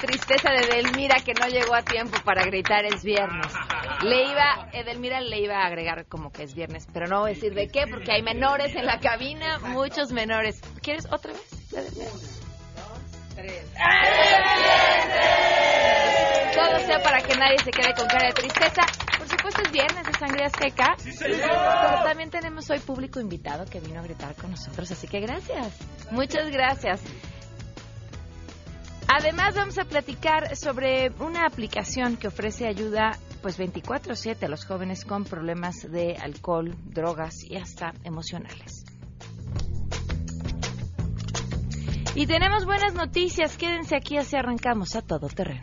tristeza de Edelmira que no llegó a tiempo para gritar es viernes. Le iba, Edelmira le iba a agregar como que es viernes, pero no voy a decir de qué porque hay menores en la cabina, muchos menores. ¿Quieres otra vez? Edelmira? Todo sea para que nadie se quede con cara de tristeza. Por supuesto es viernes de Sangre Azteca. Pero también tenemos hoy público invitado que vino a gritar con nosotros, así que gracias. Muchas gracias. Además vamos a platicar sobre una aplicación que ofrece ayuda pues 24/7 a los jóvenes con problemas de alcohol, drogas y hasta emocionales. Y tenemos buenas noticias, quédense aquí así arrancamos a todo terreno.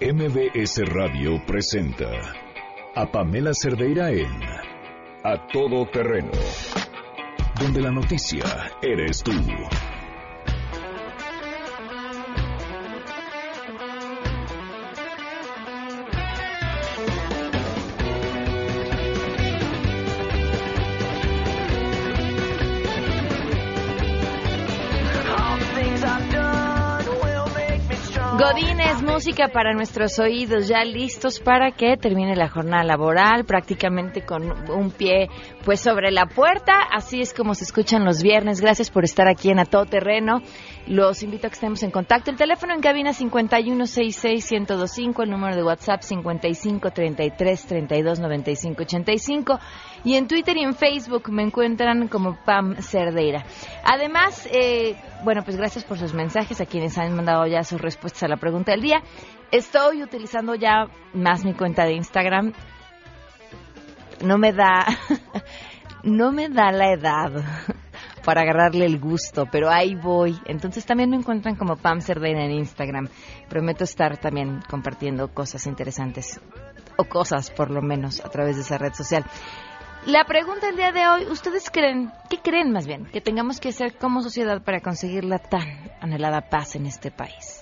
MBS Radio presenta a Pamela Cerdeira en A Todo Terreno, donde la noticia eres tú. Godines, música para nuestros oídos, ya listos para que termine la jornada laboral, prácticamente con un pie pues sobre la puerta. Así es como se escuchan los viernes. Gracias por estar aquí en A Todo Terreno. Los invito a que estemos en contacto. El teléfono en cabina 5166125, el número de WhatsApp 5533329585 y en Twitter y en Facebook me encuentran como Pam Cerdeira. Además, eh, bueno, pues gracias por sus mensajes a quienes han mandado ya sus respuestas a la pregunta del día. Estoy utilizando ya más mi cuenta de Instagram. No me da, no me da la edad para agarrarle el gusto, pero ahí voy. Entonces también me encuentran como Pam Cerdeira en Instagram. Prometo estar también compartiendo cosas interesantes o cosas por lo menos a través de esa red social. La pregunta del día de hoy, ¿ustedes creen, qué creen más bien, que tengamos que hacer como sociedad para conseguir la tan anhelada paz en este país?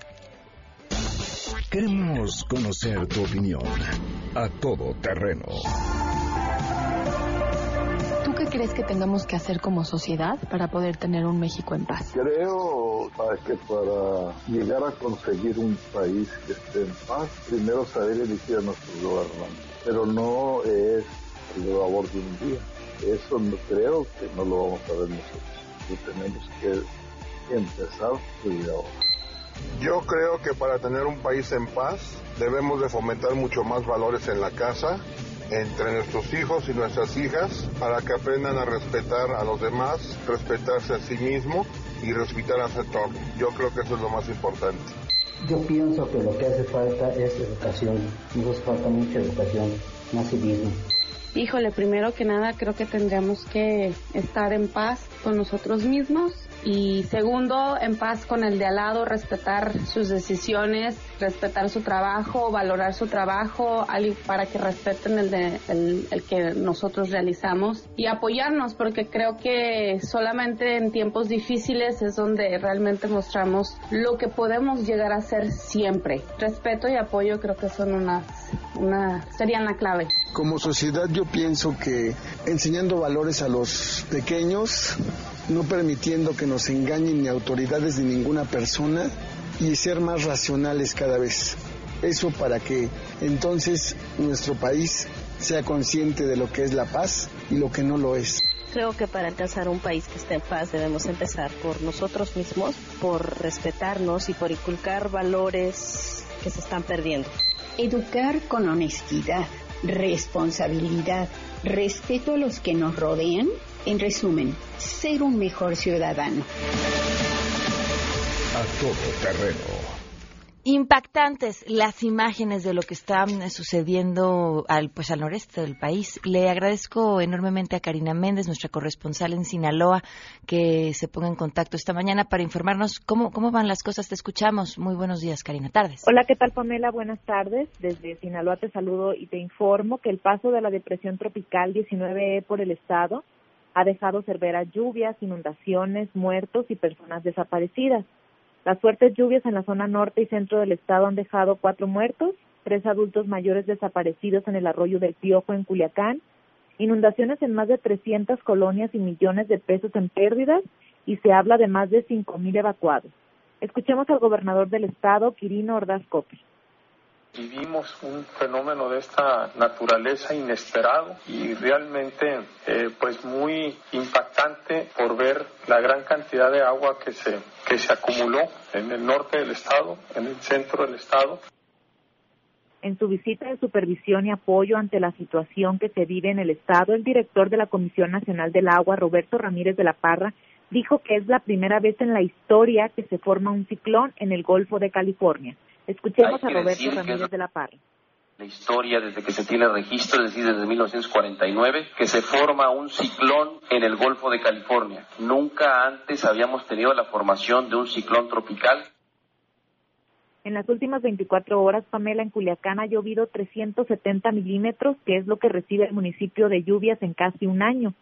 Queremos conocer tu opinión. A todo terreno. ¿Tú qué crees que tengamos que hacer como sociedad para poder tener un México en paz? Creo para que para llegar a conseguir un país que esté en paz, primero saber elegir a nuestros gobernantes. Pero no es el labor de un día. Eso no, creo que no lo vamos a ver nosotros. Y tenemos que empezar desde ahora. Yo creo que para tener un país en paz debemos de fomentar mucho más valores en la casa, entre nuestros hijos y nuestras hijas, para que aprendan a respetar a los demás, respetarse a sí mismo y respetar a su entorno. Yo creo que eso es lo más importante. Yo pienso que lo que hace falta es educación. Nos falta mucha educación, más civismo. Híjole, primero que nada creo que tendríamos que estar en paz con nosotros mismos y segundo, en paz con el de al lado, respetar sus decisiones, respetar su trabajo, valorar su trabajo, para que respeten el, de, el, que nosotros realizamos y apoyarnos, porque creo que solamente en tiempos difíciles es donde realmente mostramos lo que podemos llegar a ser siempre. Respeto y apoyo creo que son unas, una, serían la clave. Como sociedad yo pienso que enseñando valores a los pequeños, no permitiendo que nos engañen ni autoridades ni ninguna persona y ser más racionales cada vez. Eso para que entonces nuestro país sea consciente de lo que es la paz y lo que no lo es. Creo que para alcanzar un país que esté en paz debemos empezar por nosotros mismos, por respetarnos y por inculcar valores que se están perdiendo. Educar con honestidad, responsabilidad, respeto a los que nos rodean, en resumen, ser un mejor ciudadano. A todo terreno. Impactantes las imágenes de lo que está sucediendo al pues al noreste del país. Le agradezco enormemente a Karina Méndez, nuestra corresponsal en Sinaloa, que se ponga en contacto esta mañana para informarnos cómo, cómo van las cosas. Te escuchamos. Muy buenos días, Karina. Tardes. Hola, ¿qué tal, Pamela? Buenas tardes. Desde Sinaloa te saludo y te informo que el paso de la depresión tropical 19E por el estado ha dejado severas lluvias, inundaciones, muertos y personas desaparecidas. Las fuertes lluvias en la zona norte y centro del estado han dejado cuatro muertos, tres adultos mayores desaparecidos en el arroyo del Piojo en Culiacán, inundaciones en más de 300 colonias y millones de pesos en pérdidas y se habla de más de 5.000 evacuados. Escuchemos al gobernador del estado, Quirino Ordaz Copi vivimos un fenómeno de esta naturaleza inesperado y realmente eh, pues muy impactante por ver la gran cantidad de agua que se, que se acumuló en el norte del estado, en el centro del estado. En su visita de supervisión y apoyo ante la situación que se vive en el estado, el director de la Comisión Nacional del Agua, Roberto Ramírez de la Parra, dijo que es la primera vez en la historia que se forma un ciclón en el Golfo de California. Escuchemos a Roberto Ramírez de la Parra la historia desde que se tiene registro, es decir, desde 1949, que se forma un ciclón en el Golfo de California. Nunca antes habíamos tenido la formación de un ciclón tropical. En las últimas 24 horas, Pamela, en Culiacán ha llovido 370 milímetros, que es lo que recibe el municipio de lluvias en casi un año.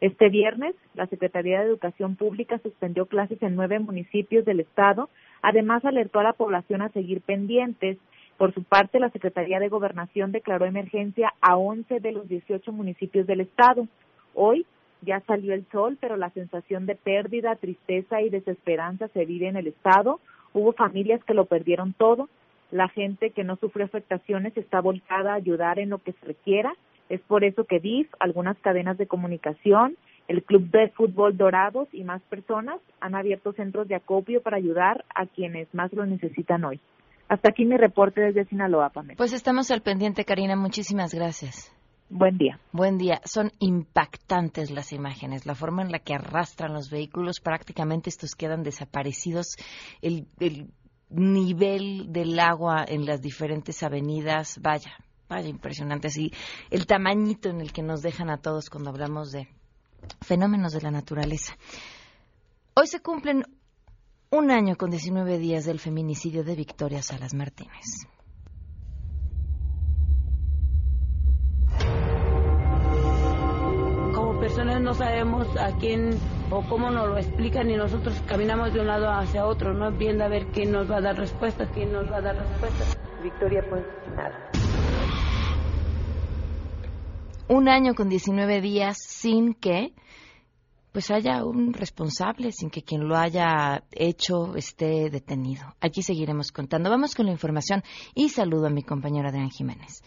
Este viernes, la Secretaría de Educación Pública suspendió clases en nueve municipios del estado. Además, alertó a la población a seguir pendientes. Por su parte, la Secretaría de Gobernación declaró emergencia a 11 de los 18 municipios del estado. Hoy ya salió el sol, pero la sensación de pérdida, tristeza y desesperanza se vive en el estado. Hubo familias que lo perdieron todo. La gente que no sufrió afectaciones está volcada a ayudar en lo que se requiera es por eso que DIF, algunas cadenas de comunicación, el Club de Fútbol Dorados y más personas han abierto centros de acopio para ayudar a quienes más lo necesitan hoy. Hasta aquí mi reporte desde Sinaloa, Pamela. Pues estamos al pendiente, Karina. Muchísimas gracias. Buen día. Buen día. Son impactantes las imágenes, la forma en la que arrastran los vehículos, prácticamente estos quedan desaparecidos. El, el nivel del agua en las diferentes avenidas, vaya, Vaya, impresionante. Así, el tamañito en el que nos dejan a todos cuando hablamos de fenómenos de la naturaleza. Hoy se cumplen un año con 19 días del feminicidio de Victoria Salas Martínez. Como personas no sabemos a quién o cómo nos lo explican y nosotros caminamos de un lado hacia otro, no viendo a ver quién nos va a dar respuesta, quién nos va a dar respuesta. Victoria, pues nada un año con 19 días sin que pues haya un responsable, sin que quien lo haya hecho esté detenido. Aquí seguiremos contando. Vamos con la información y saludo a mi compañero Adrián Jiménez.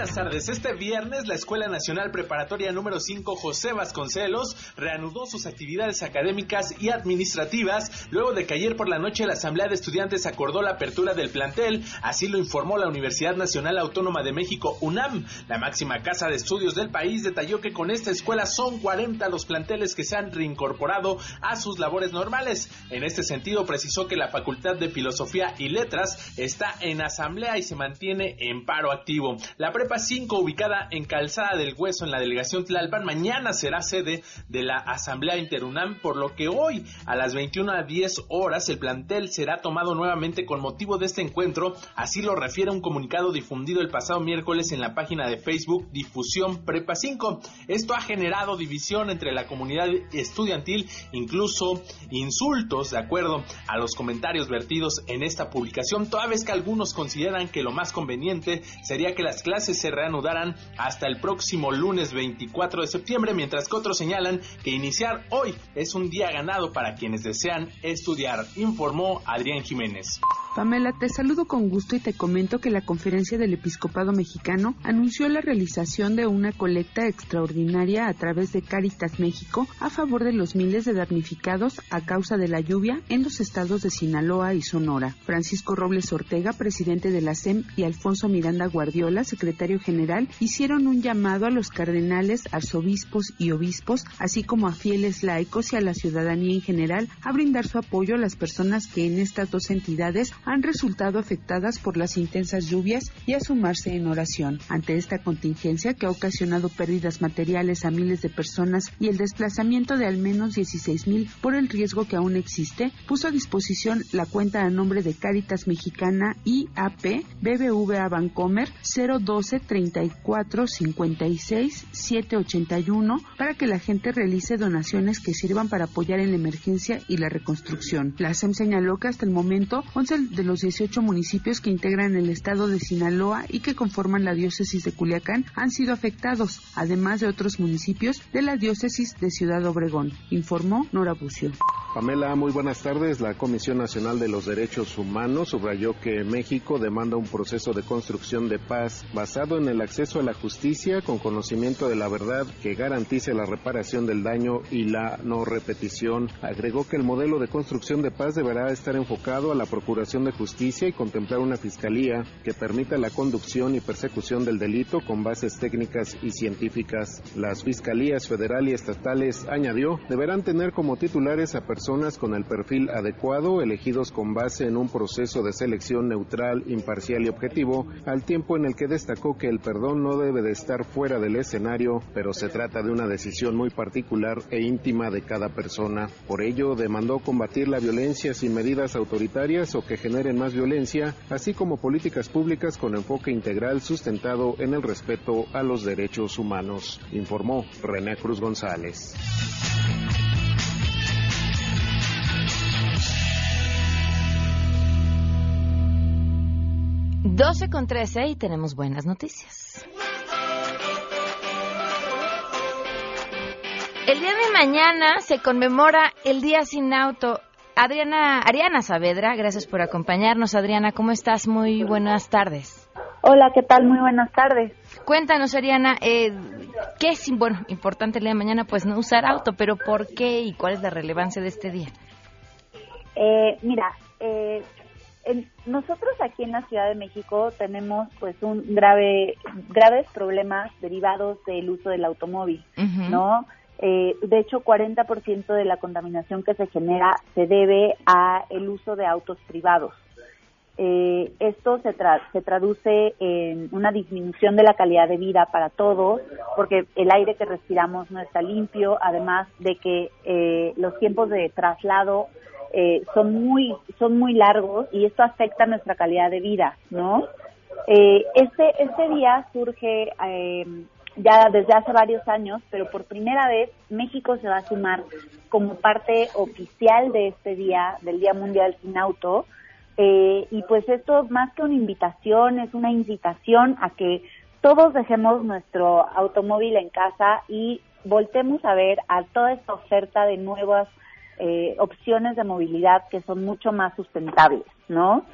Buenas tardes. Este viernes la Escuela Nacional Preparatoria número 5 José Vasconcelos reanudó sus actividades académicas y administrativas luego de que ayer por la noche la Asamblea de Estudiantes acordó la apertura del plantel. Así lo informó la Universidad Nacional Autónoma de México, UNAM. La máxima casa de estudios del país detalló que con esta escuela son 40 los planteles que se han reincorporado a sus labores normales. En este sentido precisó que la Facultad de Filosofía y Letras está en asamblea y se mantiene en paro activo. La Prepa 5, ubicada en Calzada del Hueso, en la delegación Tlalpan, mañana será sede de la Asamblea Interunam, por lo que hoy, a las 21 a 10 horas, el plantel será tomado nuevamente con motivo de este encuentro. Así lo refiere un comunicado difundido el pasado miércoles en la página de Facebook Difusión Prepa 5. Esto ha generado división entre la comunidad estudiantil, incluso insultos, de acuerdo a los comentarios vertidos en esta publicación, toda vez que algunos consideran que lo más conveniente sería que las clases se reanudarán hasta el próximo lunes 24 de septiembre, mientras que otros señalan que iniciar hoy es un día ganado para quienes desean estudiar, informó Adrián Jiménez. Pamela, te saludo con gusto y te comento que la Conferencia del Episcopado Mexicano anunció la realización de una colecta extraordinaria a través de Caritas México a favor de los miles de damnificados a causa de la lluvia en los estados de Sinaloa y Sonora. Francisco Robles Ortega, presidente de la SEM, y Alfonso Miranda Guardiola, secretario general, hicieron un llamado a los cardenales, arzobispos y obispos, así como a fieles laicos y a la ciudadanía en general, a brindar su apoyo a las personas que en estas dos entidades han resultado afectadas por las intensas lluvias y a sumarse en oración. Ante esta contingencia que ha ocasionado pérdidas materiales a miles de personas y el desplazamiento de al menos 16 mil por el riesgo que aún existe, puso a disposición la cuenta a nombre de Cáritas Mexicana IAP BBVA Bancomer 012 11 34 56 781 para que la gente realice donaciones que sirvan para apoyar en la emergencia y la reconstrucción. La SEM señaló que hasta el momento 11 de los 18 municipios que integran el estado de Sinaloa y que conforman la diócesis de Culiacán han sido afectados, además de otros municipios de la diócesis de Ciudad Obregón, informó Nora Bucio. Pamela, muy buenas tardes. La Comisión Nacional de los Derechos Humanos subrayó que México demanda un proceso de construcción de paz basado en el acceso a la justicia con conocimiento de la verdad que garantice la reparación del daño y la no repetición. Agregó que el modelo de construcción de paz deberá estar enfocado a la procuración de justicia y contemplar una fiscalía que permita la conducción y persecución del delito con bases técnicas y científicas. Las fiscalías federal y estatales, añadió, deberán tener como titulares a personas con el perfil adecuado, elegidos con base en un proceso de selección neutral, imparcial y objetivo, al tiempo en el que destacó que el perdón no debe de estar fuera del escenario, pero se trata de una decisión muy particular e íntima de cada persona. Por ello, demandó combatir la violencia sin medidas autoritarias o que generen más violencia, así como políticas públicas con enfoque integral sustentado en el respeto a los derechos humanos, informó René Cruz González. 12 con 13 y tenemos buenas noticias. El día de mañana se conmemora el Día Sin Auto. Adriana, Ariana Saavedra, gracias por acompañarnos. Adriana, ¿cómo estás? Muy buenas tardes. Hola, ¿qué tal? Muy buenas tardes. Cuéntanos, Ariana, eh, ¿qué es bueno, importante el día de mañana? Pues no usar auto, pero ¿por qué y cuál es la relevancia de este día? Eh, mira, eh, nosotros aquí en la Ciudad de México tenemos pues un grave graves problemas derivados del uso del automóvil, ¿no? Eh, de hecho, 40% de la contaminación que se genera se debe a el uso de autos privados. Eh, esto se, se traduce en una disminución de la calidad de vida para todos, porque el aire que respiramos no está limpio, además de que eh, los tiempos de traslado eh, son muy son muy largos y esto afecta nuestra calidad de vida, ¿no? Eh, este este día surge eh, ya desde hace varios años, pero por primera vez México se va a sumar como parte oficial de este día, del Día Mundial sin Auto. Y pues esto más que una invitación, es una incitación a que todos dejemos nuestro automóvil en casa y voltemos a ver a toda esta oferta de nuevas eh, opciones de movilidad que son mucho más sustentables, ¿no?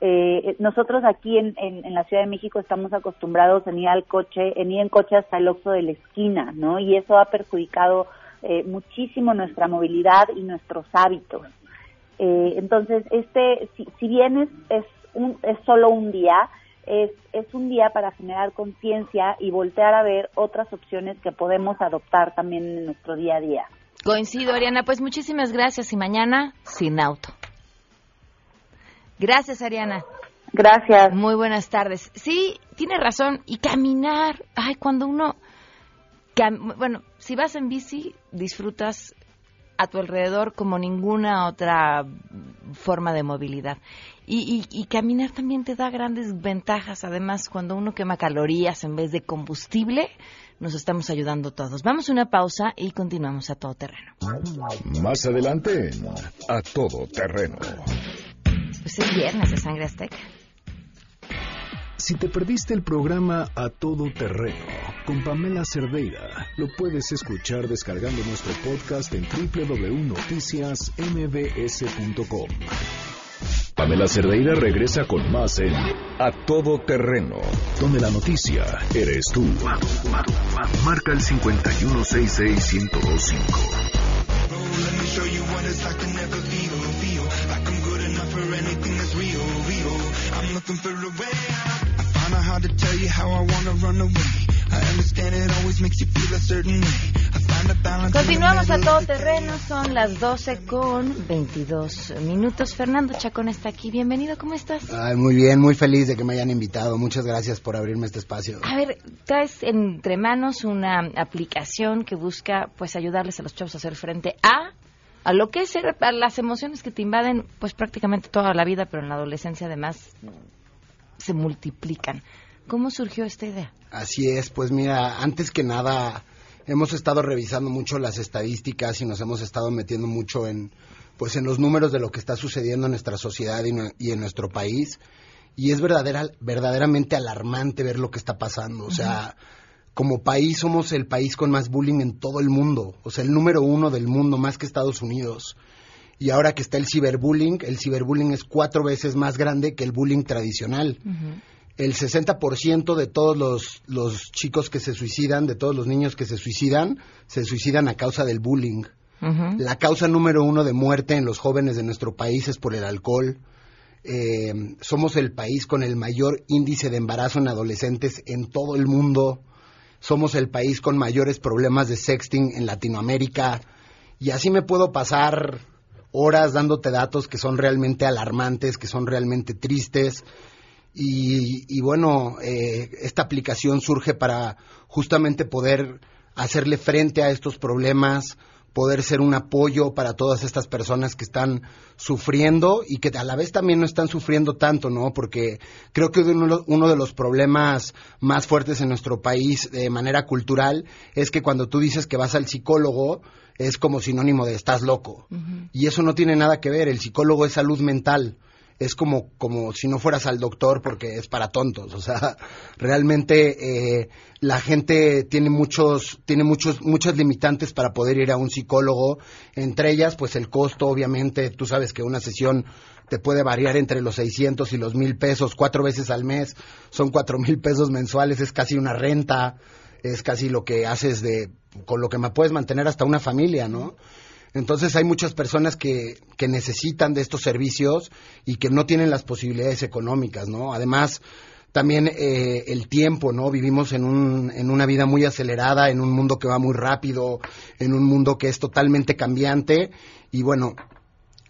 Eh, nosotros aquí en, en, la Ciudad de México estamos acostumbrados en ir al coche, en ir en coche hasta el oxo de la esquina, ¿no? Y eso ha perjudicado eh, muchísimo nuestra movilidad y nuestros hábitos. Entonces, este, si, si bien es, es, un, es solo un día, es, es un día para generar conciencia y voltear a ver otras opciones que podemos adoptar también en nuestro día a día. Coincido, Ariana. Pues muchísimas gracias y mañana sin auto. Gracias, Ariana. Gracias. Muy buenas tardes. Sí, tiene razón. Y caminar. Ay, cuando uno. bueno, si vas en bici, disfrutas a tu alrededor como ninguna otra forma de movilidad. Y, y, caminar también te da grandes ventajas. Además, cuando uno quema calorías en vez de combustible, nos estamos ayudando todos. Vamos a una pausa y continuamos a todo terreno. Más adelante, a todo terreno. Pues es viernes de Sangre Azteca. Si te perdiste el programa A Todo Terreno con Pamela Cerdeira, lo puedes escuchar descargando nuestro podcast en www.noticiasmbs.com. Pamela Cerdeira regresa con más en A Todo Terreno, donde la noticia eres tú. Marca el 516-1025. Continuamos a todo terreno, son las 12 con 22 minutos. Fernando Chacón está aquí, bienvenido, ¿cómo estás? muy bien, muy feliz de que me hayan invitado. Muchas gracias por abrirme este espacio. A ver, traes entre manos una aplicación que busca pues ayudarles a los chavos a hacer frente a a lo que es a las emociones que te invaden pues prácticamente toda la vida, pero en la adolescencia además se multiplican. ¿Cómo surgió esta idea? Así es, pues mira, antes que nada hemos estado revisando mucho las estadísticas y nos hemos estado metiendo mucho en pues en los números de lo que está sucediendo en nuestra sociedad y, en nuestro país. Y es verdadera, verdaderamente alarmante ver lo que está pasando, o sea, como país somos el país con más bullying en todo el mundo, o sea, el número uno del mundo más que Estados Unidos. Y ahora que está el ciberbullying, el ciberbullying es cuatro veces más grande que el bullying tradicional el 60% de todos los, los, chicos que se suicidan, de todos los niños que se suicidan, se suicidan a causa del bullying. La causa número uno de muerte en los jóvenes de nuestro país es por el alcohol. Eh, somos el país con el mayor índice de embarazo en adolescentes en todo el mundo. Somos el país con mayores problemas de sexting en Latinoamérica. Y así me puedo pasar horas dándote datos que son realmente alarmantes, que son realmente tristes y, bueno, eh, esta aplicación surge para justamente poder hacerle frente a estos problemas, poder ser un apoyo para todas estas personas que están sufriendo y que a la vez también no están sufriendo tanto, ¿no? Porque creo que uno, uno, de los problemas más fuertes en nuestro país de manera cultural es que cuando tú dices que vas al psicólogo es como sinónimo de estás loco. Y eso no tiene nada que ver, el psicólogo es salud mental es como, como si no fueras al doctor porque es para tontos. O sea, realmente eh, la gente tiene muchos, tiene muchos, muchas limitantes para poder ir a un psicólogo. Entre ellas, pues el costo, obviamente, tú sabes que una sesión te puede variar entre los 600 y los 1000 pesos, cuatro veces al mes, son cuatro mil pesos mensuales, es casi una renta, es casi lo que haces de, con lo que me puedes mantener hasta una familia, ¿no? Entonces hay muchas personas que, que necesitan de estos servicios y que no tienen las posibilidades económicas, ¿no? Además, también eh, el tiempo, ¿no? Vivimos en, un, en una vida muy acelerada, en un mundo que va muy rápido, en un mundo que es totalmente cambiante y bueno,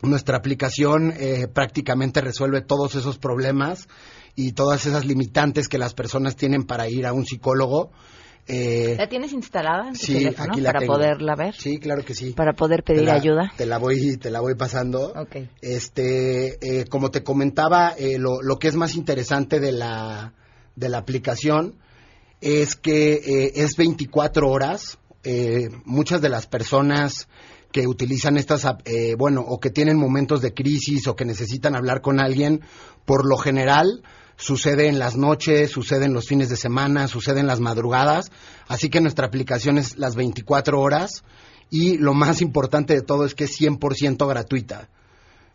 nuestra aplicación eh, prácticamente resuelve todos esos problemas y todas esas limitantes que las personas tienen para ir a un psicólogo eh, ¿La tienes instalada en tu sí, teléfono aquí la para poderla ver? Sí, claro que sí. Para poder pedir ayuda. Te la voy, te la voy pasando. Okay. Este, eh, como te comentaba, eh, lo, lo, que es más interesante de la, de la aplicación es que eh, es 24 horas. muchas de las personas que utilizan estas, bueno, o que tienen momentos de crisis o que necesitan hablar con alguien, por lo general sucede en las noches, sucede en los fines de semana, sucede en las madrugadas, así que nuestra aplicación es las 24 horas y lo más importante de todo es que es 100% gratuita.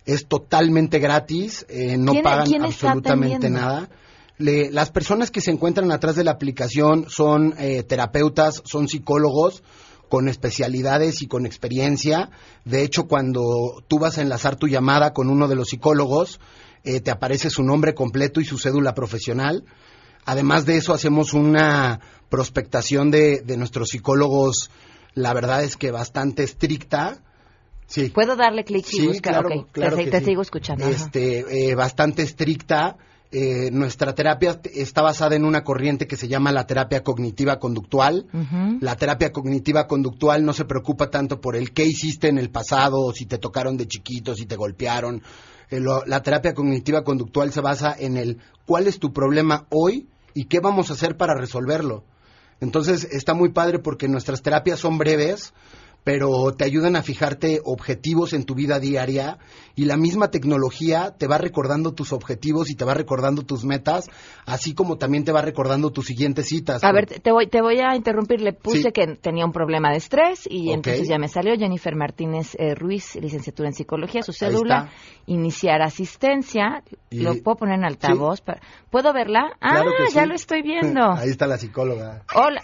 Es totalmente gratis, eh, no pagan absolutamente nada. las personas que se encuentran atrás de la aplicación son eh, terapeutas, son psicólogos con especialidades y con experiencia. De hecho, cuando tú vas a enlazar tu llamada con uno de los psicólogos, eh, te aparece su nombre completo y su cédula profesional. Además de eso, hacemos una prospectación de, nuestros psicólogos, la verdad es que bastante estricta. Sí. ¿Puedo darle clic y sí, buscar? Claro, claro te, sigo escuchando. Este, eh, bastante estricta. Eh, nuestra terapia está basada en una corriente que se llama la terapia cognitiva conductual. La terapia cognitiva conductual no se preocupa tanto por el qué hiciste en el pasado, o si te tocaron de chiquito, si te golpearon, eh, la terapia cognitiva conductual se basa en el cuál es tu problema hoy y qué vamos a hacer para resolverlo. Entonces está muy padre porque nuestras terapias son breves, pero te ayudan a fijarte objetivos en tu vida diaria y la misma tecnología te va recordando tus objetivos y te va recordando tus metas, así como también te va recordando tus siguientes citas. A ver, te voy, te voy a interrumpir. Le puse que tenía un problema de estrés y entonces ya me salió Jennifer Martínez eh, Ruiz, licenciatura en psicología, su cédula, iniciar asistencia. Lo puedo poner en altavoz. ¿Puedo verla? Ah, ya lo estoy viendo. Ahí está la psicóloga. Hola.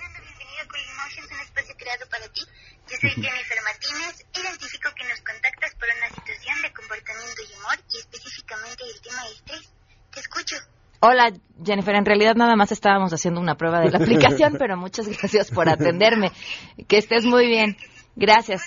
Yo soy Jennifer Martínez, identifico que nos contactas por una situación de comportamiento y humor y específicamente el tema de estrés. Te escucho. Hola, Jennifer. En realidad nada más estábamos haciendo una prueba de la aplicación, pero muchas gracias por atenderme. Que estés muy bien. Gracias.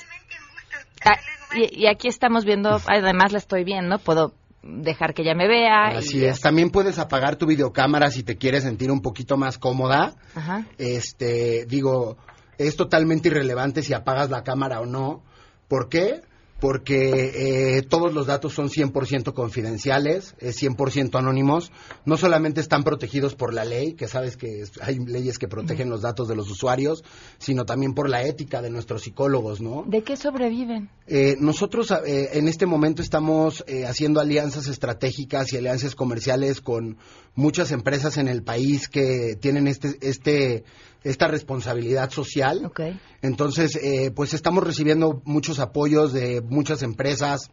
Ah, y, y, aquí estamos viendo, además la estoy viendo, puedo dejar que ella me vea. Así es. También puedes apagar tu videocámara si te quieres sentir un poquito más cómoda. Ajá. Este, digo, es totalmente irrelevante si apagas la cámara o no. ¿Por qué? porque eh, todos los datos son 100% confidenciales, es 100% anónimos, no solamente están protegidos por la ley, que sabes que hay leyes que protegen los datos de los usuarios, sino también por la ética de nuestros psicólogos, ¿no? ¿De qué sobreviven? Eh, nosotros eh, en este momento estamos eh, haciendo alianzas estratégicas y alianzas comerciales con muchas empresas en el país que tienen este, este, esta responsabilidad social. Entonces, eh, pues estamos recibiendo muchos apoyos de muchas empresas.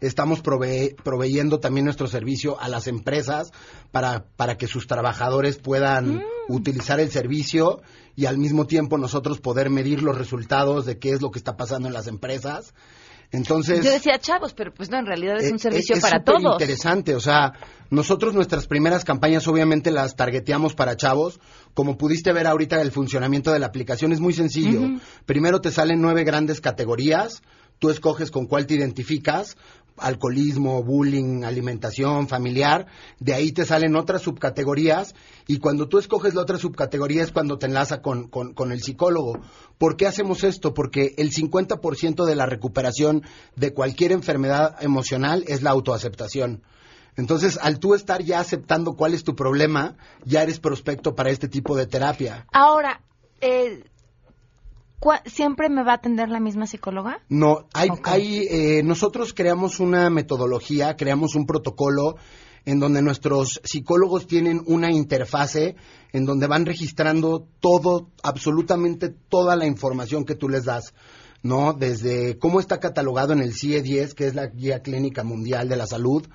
Estamos prove- proveyendo también nuestro servicio a las empresas para, para que sus trabajadores puedan utilizar el servicio y al mismo tiempo nosotros poder medir los resultados de qué es lo que está pasando en las empresas. Entonces, Yo decía chavos, pero pues no, en realidad es eh, un servicio es para todos. interesante, o sea, nosotros nuestras primeras campañas obviamente las targeteamos para chavos. Como pudiste ver ahorita el funcionamiento de la aplicación es muy sencillo. Primero te salen nueve grandes categorías, tú escoges con cuál te identificas, alcoholismo, bullying, alimentación, familiar, de ahí te salen otras subcategorías y cuando tú escoges la otra subcategoría es cuando te enlaza con, con, el psicólogo. ¿Por qué hacemos esto? Porque el 50% de la recuperación de cualquier enfermedad emocional es la autoaceptación. Entonces, al tú estar ya aceptando cuál es tu problema, ya eres prospecto para este tipo de terapia. Ahora, eh, ¿cuá- ¿siempre me va a atender la misma psicóloga? No, hay, hay eh, nosotros creamos una metodología, creamos un protocolo en donde nuestros psicólogos tienen una interfase en donde van registrando todo, absolutamente toda la información que tú les das, ¿no? Desde cómo está catalogado en el CIE-10, que es la Guía Clínica Mundial de la Salud,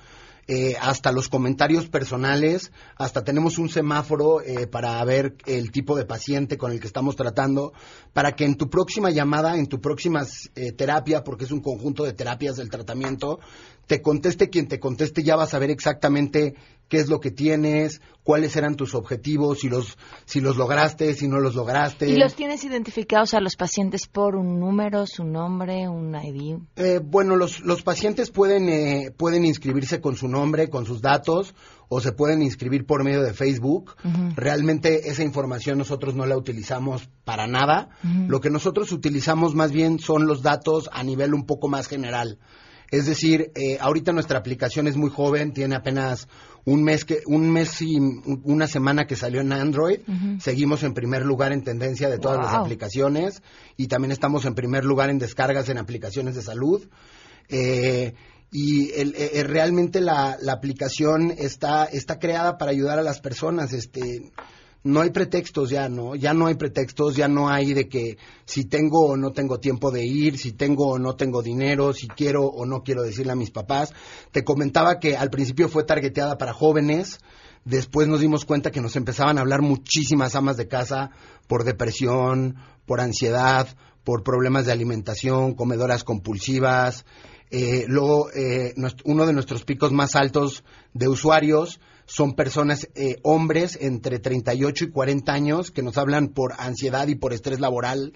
eh, hasta los comentarios personales, hasta tenemos un semáforo eh, para ver el tipo de paciente con el que estamos tratando, para que en tu próxima llamada, en tu próxima eh, terapia, porque es un conjunto de terapias del tratamiento, te conteste quien te conteste, ya vas a ver exactamente qué es lo que tienes, cuáles eran tus objetivos, si los, si los lograste, si no los lograste. ¿Y los tienes identificados a los pacientes por un número, su nombre, un ID? Eh, bueno, los, los pacientes pueden, eh, pueden inscribirse con su nombre, con sus datos, o se pueden inscribir por medio de Facebook. Realmente esa información nosotros no la utilizamos para nada. Lo que nosotros utilizamos más bien son los datos a nivel un poco más general. Es decir, eh, ahorita nuestra aplicación es muy joven, tiene apenas un mes que un mes y un- una semana que salió en Android. Seguimos en primer lugar en tendencia de todas las aplicaciones y también estamos en primer lugar en descargas en aplicaciones de salud. Eh, y el- eh, eh, realmente la, la aplicación está, está creada para ayudar a las personas. Este, no hay pretextos ya, ¿no? Ya no hay pretextos, ya no hay de que si tengo o no tengo tiempo de ir, si tengo o no tengo dinero, si quiero o no quiero decirle a mis papás. Te comentaba que al principio fue targeteada para jóvenes, después nos dimos cuenta que nos empezaban a hablar muchísimas amas de casa por depresión, por ansiedad, por problemas de alimentación, comedoras compulsivas. Eh, luego, eh, uno de nuestros picos más altos de usuarios son personas, eh, hombres entre 38 y 40 años, que nos hablan por ansiedad y por estrés laboral.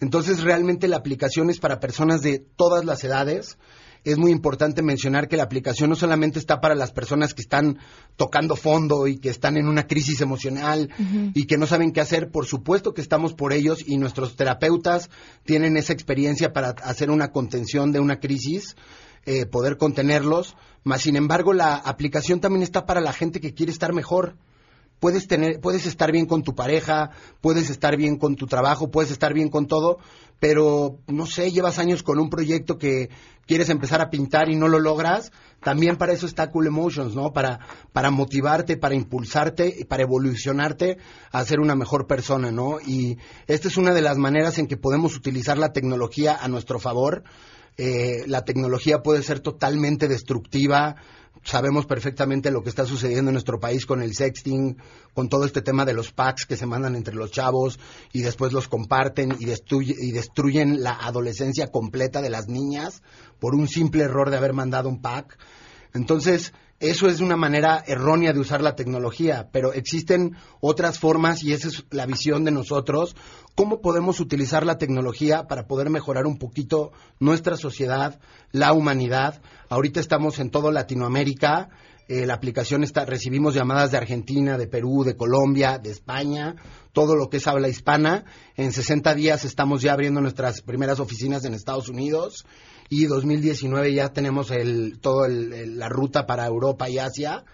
Entonces, realmente la aplicación es para personas de todas las edades. Es muy importante mencionar que la aplicación no solamente está para las personas que están tocando fondo y que están en una crisis emocional y que no saben qué hacer. Por supuesto que estamos por ellos y nuestros terapeutas tienen esa experiencia para hacer una contención de una crisis, eh, poder contenerlos. Mas, sin embargo, la aplicación también está para la gente que quiere estar mejor. Puedes tener, puedes estar bien con tu pareja, puedes estar bien con tu trabajo, puedes estar bien con todo, pero no sé, llevas años con un proyecto que quieres empezar a pintar y no lo logras, también para eso está Cool Emotions, ¿no? Para, para motivarte, para impulsarte, para evolucionarte a ser una mejor persona, ¿no? Y esta es una de las maneras en que podemos utilizar la tecnología a nuestro favor. Eh, la tecnología puede ser totalmente destructiva. Sabemos perfectamente lo que está sucediendo en nuestro país con el sexting, con todo este tema de los packs que se mandan entre los chavos y después los comparten y, y destruyen la adolescencia completa de las niñas por un simple error de haber mandado un pack. Entonces, eso es una manera errónea de usar la tecnología, pero existen otras formas y esa es la visión de nosotros. ¿Cómo podemos utilizar la tecnología para poder mejorar un poquito nuestra sociedad, la humanidad? Ahorita estamos en toda Latinoamérica. eh, la aplicación está, recibimos llamadas de Argentina, de Perú, de Colombia, de España, todo lo que es habla hispana. En 60 días estamos ya abriendo nuestras primeras oficinas en Estados Unidos y 2019 ya tenemos el todo el, el- la ruta para Europa y Asia.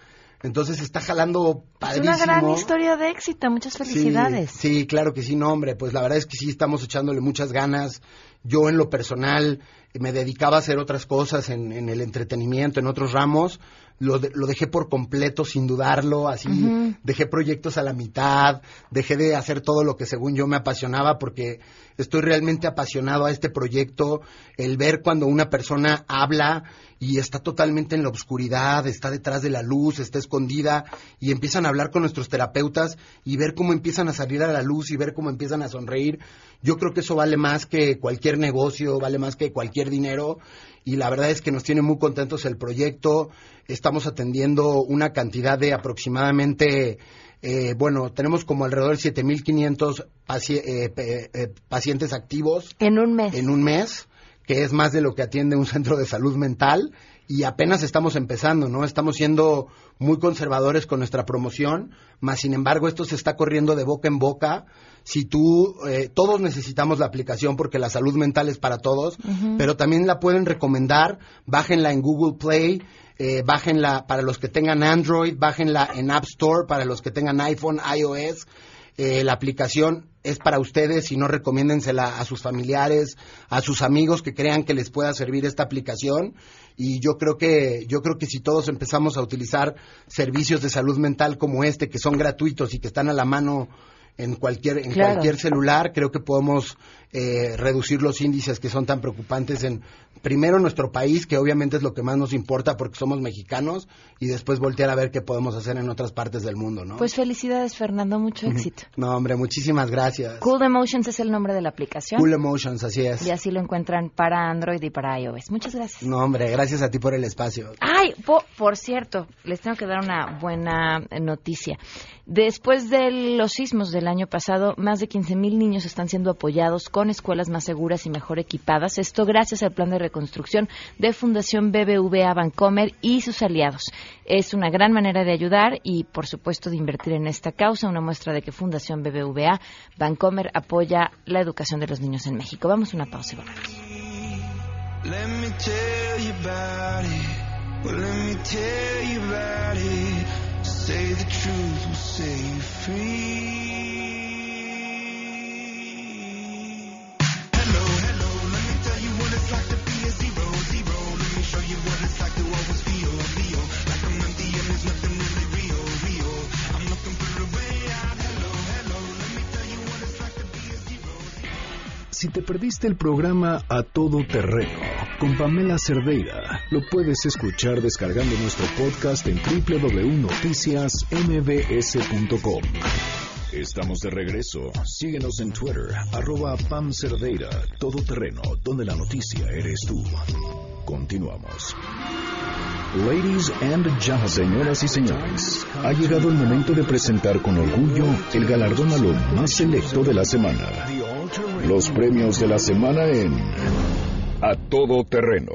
Entonces está jalando Es una gran historia de éxito. Muchas felicidades. Sí, sí, claro que sí, no, hombre, pues la verdad es que sí estamos echándole muchas ganas. Yo en lo personal me dedicaba a hacer otras cosas en, en el entretenimiento, en otros ramos. Lo, de- lo dejé por completo sin dudarlo, así dejé proyectos a la mitad, dejé de hacer todo lo que según yo me apasionaba porque estoy realmente apasionado a este proyecto, el ver cuando una persona habla y está totalmente en la oscuridad, está detrás de la luz, está escondida y empiezan a hablar con nuestros terapeutas y ver cómo empiezan a salir a la luz y ver cómo empiezan a sonreír. Yo creo que eso vale más que cualquier negocio, vale más que cualquier dinero y la verdad es que nos tiene muy contentos el proyecto. Estamos atendiendo una cantidad de aproximadamente, eh, bueno, tenemos como alrededor de 7.500 paci- eh, eh, pacientes activos. En un mes. En un mes, que es más de lo que atiende un centro de salud mental. Y apenas estamos empezando, ¿no? Estamos siendo muy conservadores con nuestra promoción, más sin embargo esto se está corriendo de boca en boca. Si tú, eh, todos necesitamos la aplicación porque la salud mental es para todos, pero también la pueden recomendar, bájenla en Google Play, eh, bájenla para los que tengan Android, bájenla en App Store para los que tengan iPhone, iOS. Eh, la aplicación es para ustedes y no recomiéndensela a sus familiares, a sus amigos que crean que les pueda servir esta aplicación. Y yo creo que, yo creo que si todos empezamos a utilizar servicios de salud mental como este, que son gratuitos y que están a la mano en cualquier, en Claro. cualquier celular, creo que podemos eh, reducir los índices que son tan preocupantes en, primero nuestro país, que obviamente es lo que más nos importa porque somos mexicanos, y después voltear a ver qué podemos hacer en otras partes del mundo, ¿no? Pues felicidades, Fernando. Mucho éxito. No, hombre, muchísimas gracias. Cool Emotions es el nombre de la aplicación. Cool Emotions, así es. Y así lo encuentran para Android y para iOS. Muchas gracias. No, hombre, gracias a ti por el espacio. Ay, po- por cierto, les tengo que dar una buena noticia. Después de los sismos del año pasado, más de 15.000 niños están siendo apoyados con escuelas más seguras y mejor equipadas. Esto gracias al plan de reconstrucción de Fundación BBVA Bancomer y sus aliados. Es una gran manera de ayudar y, por supuesto, de invertir en esta causa. Una muestra de que Fundación BBVA Bancomer apoya la educación de los niños en México. Vamos a una pausa y volvemos. Say the truth will set you free. Hello, hello, let me tell you what it's like to be a zero, zero. Let me show you what it's like to always feel, feel like I'm empty and there's nothing really real, real. I'm looking for a way out. Hello, hello, let me tell you what it's like to be a zero. Si te perdiste el programa A Todo Terreno con Pamela Cerdeira, lo puedes escuchar descargando nuestro podcast en www.noticiasmbs.com. Estamos de regreso. Síguenos en Twitter, arroba Pam Cerdeira, Todo Terreno, donde la noticia eres tú. Continuamos. Ladies and gentlemen, señoras y señores, ha llegado el momento de presentar con orgullo el galardón a lo más selecto de la semana. Los premios de la semana en A Todo Terreno.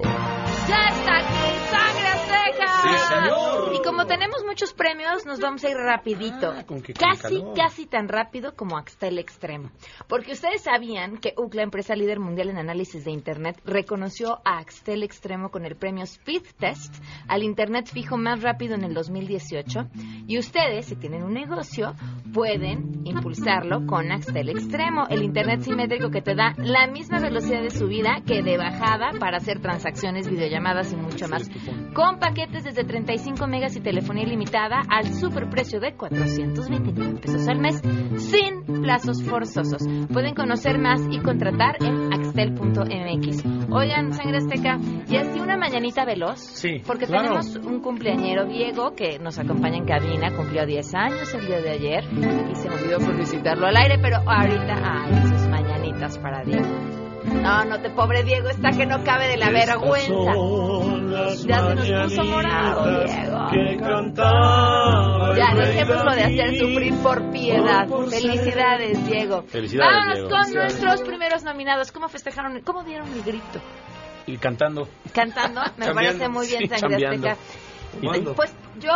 ¡Ya está aquí! ¡Sangre Azteca! Sí, señor. Y como tenemos muchos premios, nos vamos a ir rapidito. con qué casi, calor. casi tan rápido como Axtel Extremo. Porque ustedes sabían que UCLA, empresa líder mundial en análisis de Internet, reconoció a Axtel Extremo con el premio Speed Test al Internet fijo más rápido en el 2018. Y ustedes, si tienen un negocio, pueden impulsarlo con Axtel Extremo, el Internet simétrico que te da la misma velocidad de subida que de bajada para hacer transacciones, videollamadas y mucho más. Con paquetes desde 35 megas y telefonía ilimitada al superprecio de 429 pesos al mes, sin plazos forzosos. Pueden conocer más y contratar en axtel.mx. Oigan, Sangre Azteca, ya es una mañanita veloz. Sí, Porque claro. tenemos un cumpleañero Diego que nos acompaña en cabina, cumplió 10 años el día de ayer y se me olvidó felicitarlo al aire, pero ahorita, ay, sus mañanitas para Diego. No, no te pobre Diego, está que no cabe de la vergüenza. Ya se nos puso morado, Diego. Que cantaba Ya, rey dejémoslo de hacer sufrir por piedad. Por ser- Felicidades, Diego. Felicidades, Vámonos Diego. con Felicidades. nuestros primeros nominados. ¿Cómo festejaron? ¿Cómo dieron el grito? Y cantando. Cantando, me parece muy bien, Sí. Pues yo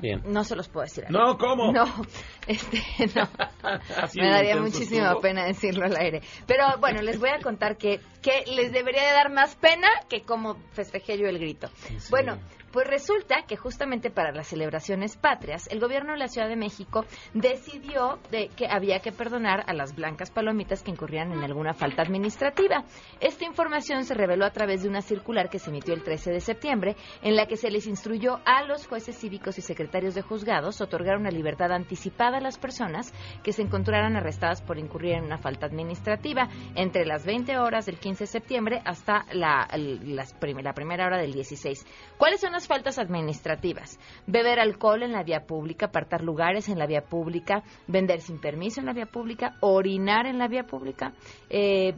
Bien. No se los puedo decir. No. ¿cómo? No, este, no. Me daría muchísima estuvo. pena decirlo al aire. Pero bueno, les voy a contar que, que les debería de dar más pena que como festejé yo el grito. Bueno, pues resulta que justamente para las celebraciones patrias, el gobierno de la Ciudad de México decidió de que había que perdonar a las blancas palomitas que incurrían en alguna falta administrativa. Esta información se reveló a través de una circular que se emitió el 13 de septiembre, en la que se les instruyó a los jueces cívicos y secretarios de juzgados otorgar una libertad anticipada a las personas que se encontraran arrestadas por incurrir en una falta administrativa entre las 20 horas del 15 de septiembre hasta la, la primera hora del 16. ¿Cuáles son las faltas administrativas? Beber alcohol en la vía pública, apartar lugares en la vía pública, vender sin permiso en la vía pública, orinar en la vía pública, eh,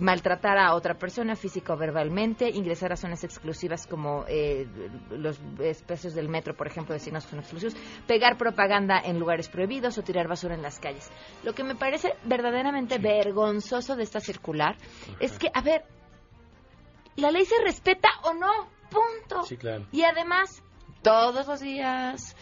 maltratar a otra persona física o verbalmente, ingresar a zonas exclusivas como eh, los espacios del metro, por ejemplo, designados como exclusivos, pegar propaganda en lugares prohibidos o tirar basura en las calles. Lo que me parece verdaderamente vergonzoso de esta circular es que, a ver, la ley se respeta o no, punto. Sí, claro. Y además, todos los días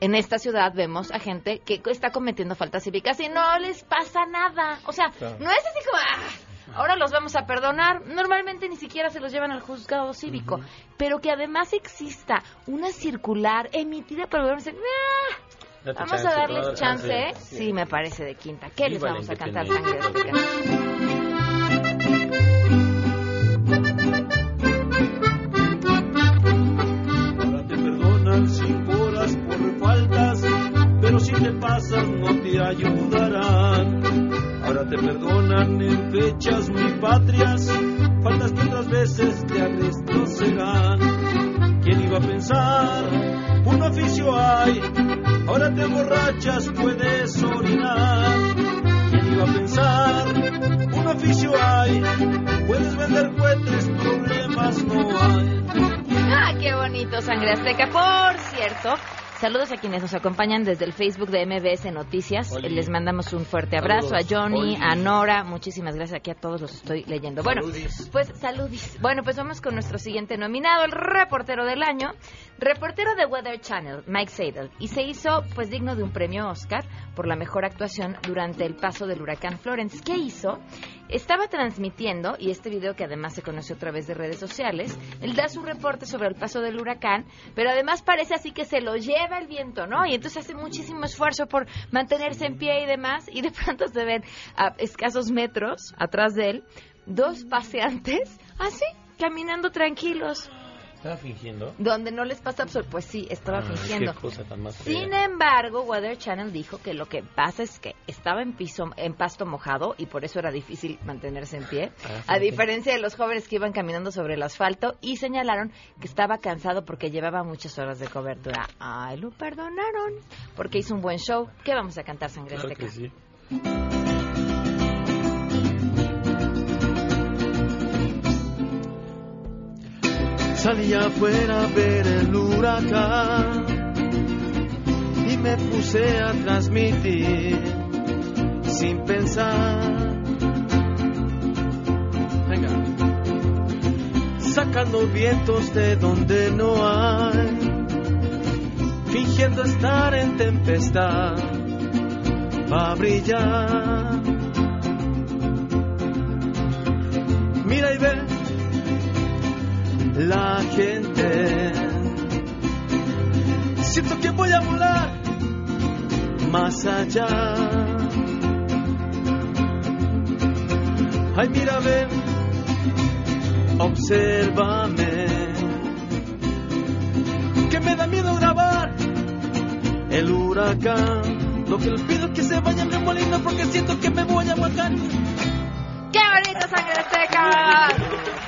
en esta ciudad vemos a gente que está cometiendo faltas cívicas y no les pasa nada. O sea, Claro. no es así como, "Ah, ahora los vamos a perdonar. Normalmente ni siquiera se los llevan al juzgado cívico. Pero que además exista una circular emitida por el gobierno. "Ah, Vamos chance, a darles dar chance. ¿eh? Sí, me parece de quinta. ¿Qué les Viva vamos a cantar, sangre faltas, pero si te pasas no te ayudarán. Ahora te perdonan en fechas muy patrias, faltas que otras veces de arresto. ¿Quién iba a pensar? Un oficio hay, ahora te emborrachas, puedes orinar. ¿Quién iba a pensar? Un oficio hay, puedes vender cohetes, problemas no hay. Ah, qué bonito, Sangre Azteca. Por cierto, saludos a quienes nos acompañan desde el Facebook de MBS Noticias. Oli. Les mandamos un fuerte abrazo Saludos. a Johnny, Oli. a Nora. Muchísimas gracias. Aquí a todos los estoy leyendo. Bueno, Saludis. pues saludis. Bueno, pues vamos con nuestro siguiente nominado, el reportero del año. Reportero de Weather Channel, Mike Seidel. Y se hizo, pues, digno de un premio Oscar por la mejor actuación durante el paso del huracán Florence. ¿Qué hizo? Estaba transmitiendo, y este video que además se conoció a través de redes sociales, él da su reporte sobre el paso del huracán, pero además parece así que se lo lleva el viento, ¿no? Y entonces hace muchísimo esfuerzo por mantenerse en pie y demás, y de pronto se ven a escasos metros atrás de él dos paseantes, así, caminando tranquilos, ¿Estaba fingiendo? donde no les pasa absolutamente, pues sí, estaba Ah, fingiendo. Qué cosa tan más Sin fea. embargo, Weather Channel dijo que lo que pasa es que estaba en piso, en pasto mojado y por eso era difícil mantenerse en pie, Ah, a diferencia de los jóvenes que iban caminando sobre el asfalto y señalaron que estaba cansado porque llevaba muchas horas de cobertura. Ay, lo perdonaron porque hizo un buen show. ¿Qué vamos a cantar, Sangre Claro Azteca? que sí. Salí afuera a ver el huracán y me puse a transmitir sin pensar. Venga. Sacando vientos de donde no hay, fingiendo estar en tempestad, va a brillar. Mira y ve la gente. Siento que voy a volar más allá. Ay, mira, ven, obsérvame. Que me da miedo grabar el huracán. Lo que les pido es que se vayan remolinos porque siento que me voy a matar. ¡Qué bonito, Sangre Azteca!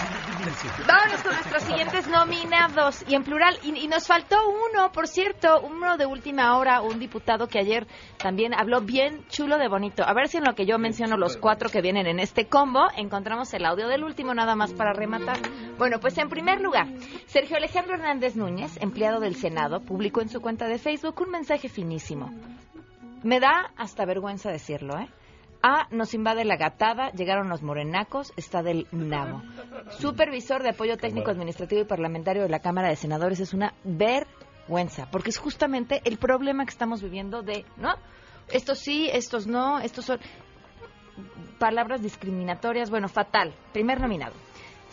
Vámonos con nuestros siguientes nominados y en plural. Y, y nos faltó uno, por cierto, uno de última hora, un diputado que ayer también habló bien chulo de bonito. A ver si en lo que yo menciono los cuatro que vienen en este combo, encontramos el audio del último nada más para rematar. Bueno, pues en primer lugar, Sergio Alejandro Hernández Núñez, empleado del Senado, publicó en su cuenta de Facebook un mensaje finísimo. Me da hasta vergüenza decirlo, ¿eh? A, nos invade la gatada, llegaron los morenacos, está del nabo. Supervisor de apoyo técnico administrativo y parlamentario de la Cámara de Senadores es una vergüenza, porque es justamente el problema que estamos viviendo de, ¿no? Estos sí, estos no, estos son palabras discriminatorias, bueno, fatal. Primer nominado.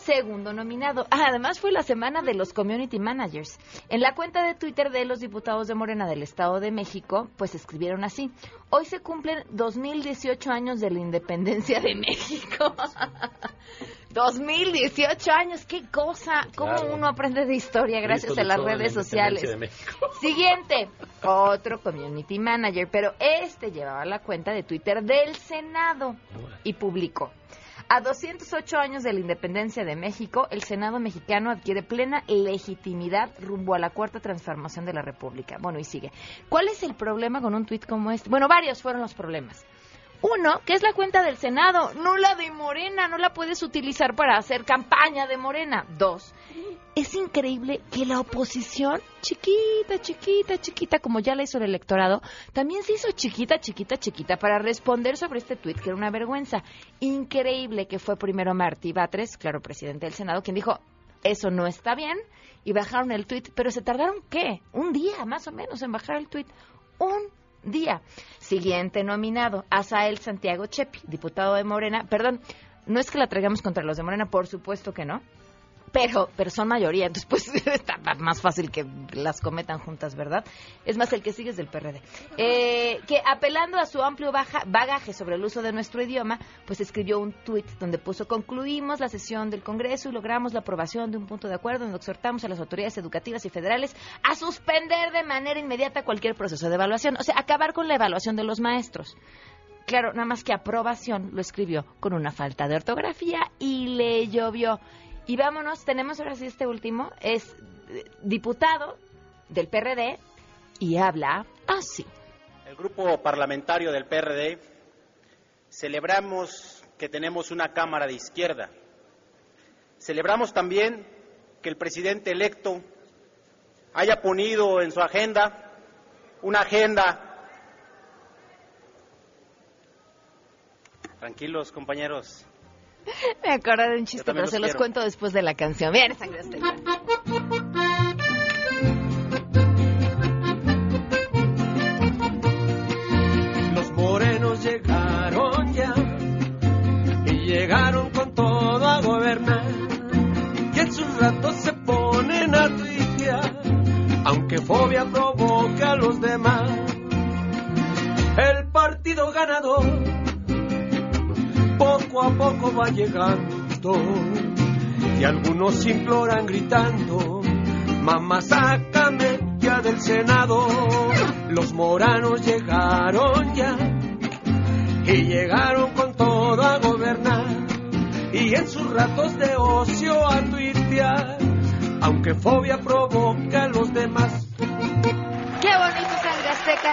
Segundo nominado. Ah, además fue la semana de los community managers. En la cuenta de Twitter de los diputados de Morena del Estado de México, pues escribieron así. Hoy se cumplen 2018 años de la independencia de México. 2018 años, qué cosa. ¿Cómo Claro. uno aprende de historia gracias Cristo a las la redes sociales? de. Siguiente, otro community manager, pero este llevaba la cuenta de Twitter del Senado y publicó. A 208 años de la independencia de México, el Senado mexicano adquiere plena legitimidad rumbo a la cuarta transformación de la República. Bueno, y sigue. ¿Cuál es el problema con un tuit como este? Bueno, varios fueron los problemas. Uno, que es la cuenta del Senado, no la de Morena, no la puedes utilizar para hacer campaña de Morena. Dos, es increíble que la oposición, chiquita, chiquita, chiquita, como ya la hizo el electorado, también se hizo chiquita, chiquita, chiquita para responder sobre este tuit, que era una vergüenza. Increíble que fue primero Martí Batres, claro, presidente del Senado, quien dijo, eso no está bien, y bajaron el tuit, pero se tardaron, ¿qué? Un día, más o menos, en bajar el tuit. Un día. Siguiente nominado, Asael Santiago Chepi, diputado de Morena. Perdón, no es que la traigamos contra los de Morena, por supuesto que no. Pero, pero son mayoría, entonces pues está más fácil que las cometan juntas, ¿verdad? Es más, el que sigue es del PRD. Eh, que apelando a su amplio baja- bagaje sobre el uso de nuestro idioma, pues escribió un tuit donde puso concluimos la sesión del Congreso y logramos la aprobación de un punto de acuerdo donde exhortamos a las autoridades educativas y federales a suspender de manera inmediata cualquier proceso de evaluación, o sea, acabar con la evaluación de los maestros. Claro, nada más que aprobación lo escribió con una falta de ortografía y le llovió. Y vámonos, tenemos ahora sí este último, es diputado del PRD y habla así. El grupo parlamentario del PRD celebramos que tenemos una Cámara de izquierda. Celebramos también que el presidente electo haya ponido en su agenda una agenda. Tranquilos, compañeros. Me acordé de un chiste, pero se los cuento después de la canción. Bien, sangre azteca. Los morenos llegaron ya y llegaron con todo a gobernar. Y en sus ratos se ponen a tuitear, aunque fobia provoca a los demás. El partido ganador poco a poco va llegando y algunos imploran gritando, mamá sácame ya del Senado. Los moranos llegaron ya y llegaron con todo a gobernar y en sus ratos de ocio a tuitear, aunque fobia provoca a los demás. Qué bonito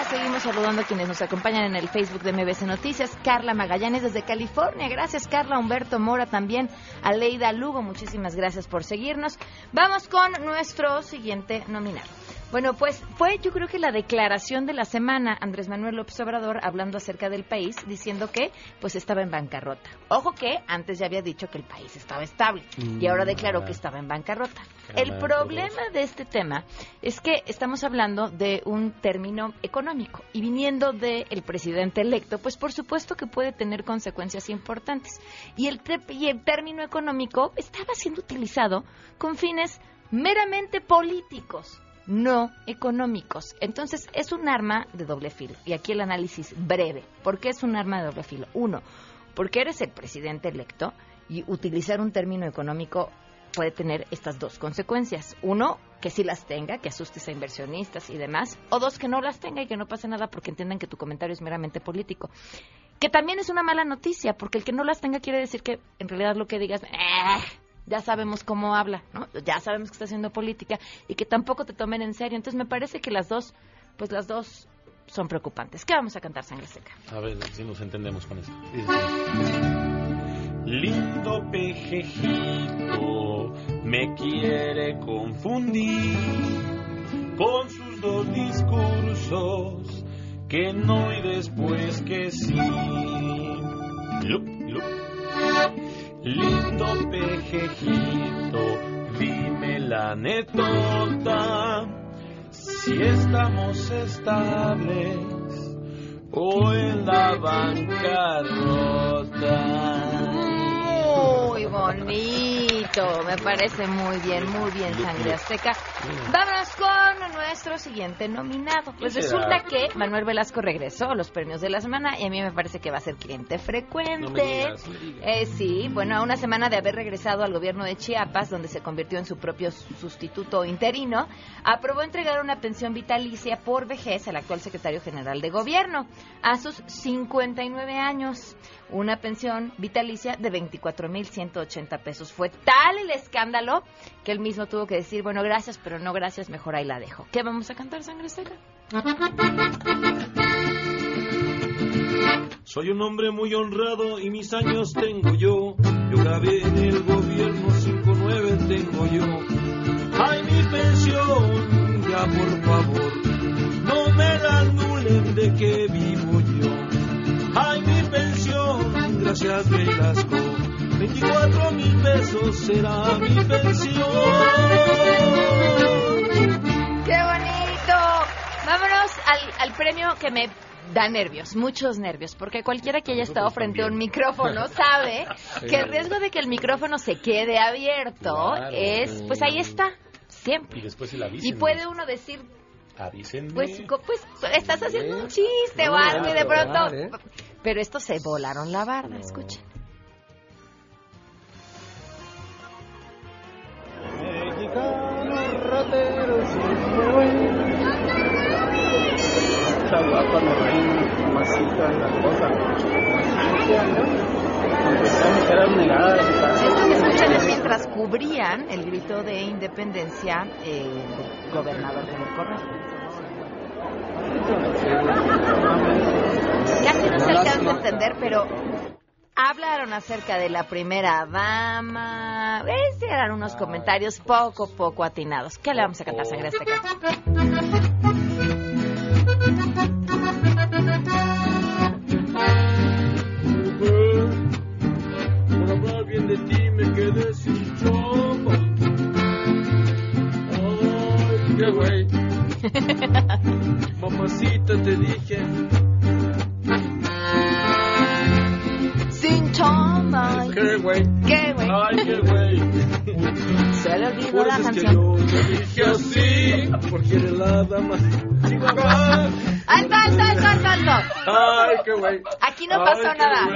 Seguimos saludando a quienes nos acompañan en el Facebook de MBC Noticias. Carla Magallanes desde California. Gracias, Carla. Humberto Mora también. Aleida Lugo, muchísimas gracias por seguirnos. Vamos con nuestro siguiente nominado. Bueno, pues fue yo creo que la declaración de la semana Andrés Manuel López Obrador hablando acerca del país, diciendo que pues estaba en bancarrota. Ojo que antes ya había dicho que el país estaba estable y ahora declaró que estaba en bancarrota. El problema de este tema es que estamos hablando de un término económico y viniendo del presidente electo, pues por supuesto que puede tener consecuencias importantes. Y el, y el término económico estaba siendo utilizado con fines meramente políticos, no económicos. Entonces es un arma de doble filo. Y aquí el análisis breve. ¿Por qué es un arma de doble filo? Uno, porque eres el presidente electo y utilizar un término económico puede tener estas dos consecuencias. Uno, que sí las tenga, que asustes a inversionistas y demás. O dos, que no las tenga y que no pase nada porque entiendan que tu comentario es meramente político. Que también es una mala noticia, porque el que no las tenga quiere decir que en realidad lo que digas, "Eh, ya sabemos cómo habla, ¿no? Ya sabemos que está haciendo política y que tampoco te tomen en serio. Entonces me parece que las dos, pues las dos son preocupantes. ¿Qué vamos a cantar, Sangre Seca? A ver si nos entendemos con esto. Lindo pejejito me quiere confundir con sus dos discursos que no y después que sí. Lup, lup. Lindo pejejito, dime la netota. si estamos estables o en la bancarrota. Muy bonito, me parece muy bien, muy bien, Sangre Azteca. Vámonos con nuestro siguiente nominado. Pues resulta que Manuel Velasco regresó a los premios de la semana y a mí me parece que va a ser cliente frecuente. No me digas, no me digas. Eh, sí, bueno, a una semana de haber regresado al gobierno de Chiapas, donde se convirtió en su propio sustituto interino, aprobó entregar una pensión vitalicia por vejez al actual secretario general de gobierno a sus 59 años. Una pensión vitalicia de 24.180 pesos. Fue tal el escándalo que él mismo tuvo que decir, bueno, gracias, pero no gracias, mejor ahí la dejo. ¿Qué vamos a cantar, sangre seca? Soy un hombre muy honrado y mis años tengo yo. Yo grabé en el gobierno 59 tengo yo. Ay, mi pensión, ya por favor, no me la anulen de que vivo gracias Velasco, 24 mil pesos será mi pensión. ¡Qué bonito! Vámonos al, al premio que me da nervios, muchos nervios, porque cualquiera que haya estado frente a un micrófono sabe que el riesgo de que el micrófono se quede abierto Claro. es, pues ahí está, siempre. Y después si la Y puede uno decir, Avísenme. pues, pues estás haciendo un chiste o No, algo y de pronto... ¿eh? Pero estos se volaron la barda, escuchen. Está guapa la cosa. Negadas. Esto que escuchan es mientras cubrían el grito de independencia eh, del gobernador Javier Corral. Casi no se alcanza a entender, pero hablaron acerca de la primera dama. Pues, eran unos comentarios poco, poco atinados. ¿Qué le vamos a cantar, sangre azteca? Por hablar bien de ti me quedé sin chamba. Ay, qué güey. Mamacita te dije. Porque eres la dama. Chihuahua. ¡Alto, alto, alto, alto, alto! Ay, qué güey. Aquí no Ay, pasó qué nada.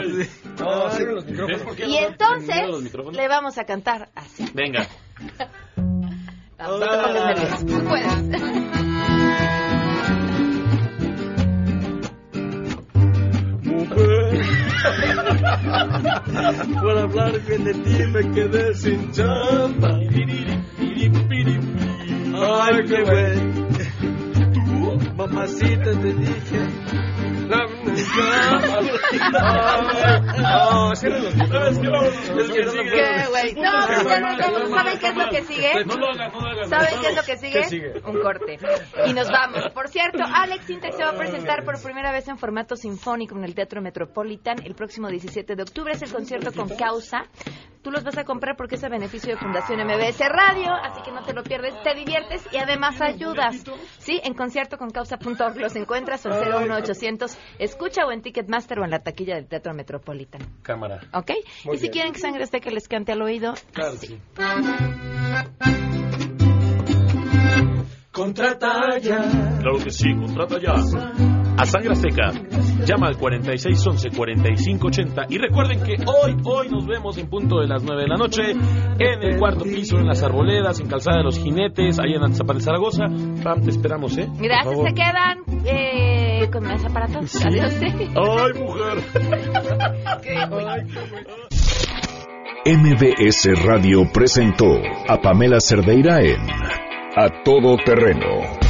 No, cierren los micrófonos. ¿Por qué Y entonces los micrófonos? le vamos a cantar así. Venga. Vamos, no te pongas nervioso. Tú puedes. Mujer. Por hablar bien de ti me quedé sin chamba. Ay, qué güey. Mamacita, te dije. No. Es que no ¿Qué, güey? No, no. ¿Saben qué es lo que sigue? ¿Saben qué es lo que sigue? Un corte. Y nos vamos. Por cierto, Alex Sintek se va a presentar por primera vez en formato sinfónico en el Teatro Metropolitan el próximo 17 de octubre. Es el concierto con causa. Tú los vas a comprar porque es a beneficio de Fundación MBS Radio, así que no te lo pierdes, te diviertes y además ayudas. Sí, en conciertoconcausa.org los encuentras o 01800, escucha o en Ticketmaster o en la taquilla del Teatro Metropolitan. Cámara. ¿Ok? Muy y si bien. quieren que Sangre Azteca les cante al oído, Claro, sí. Contrata ya. Claro que sí, contrata ya. A Sangre Azteca. Llama al 4611-4580 y recuerden que hoy, hoy nos vemos en punto de las 9 de la noche en el cuarto piso, en las arboledas, en Calzada de los Jinetes, ahí en Antizapal de Zaragoza. Pam, te esperamos, ¿eh? Gracias, se quedan eh, con más aparatos. Adiós. ¡Ay, mujer! MBS Radio presentó a Pamela Cerdeira en A Todo Terreno.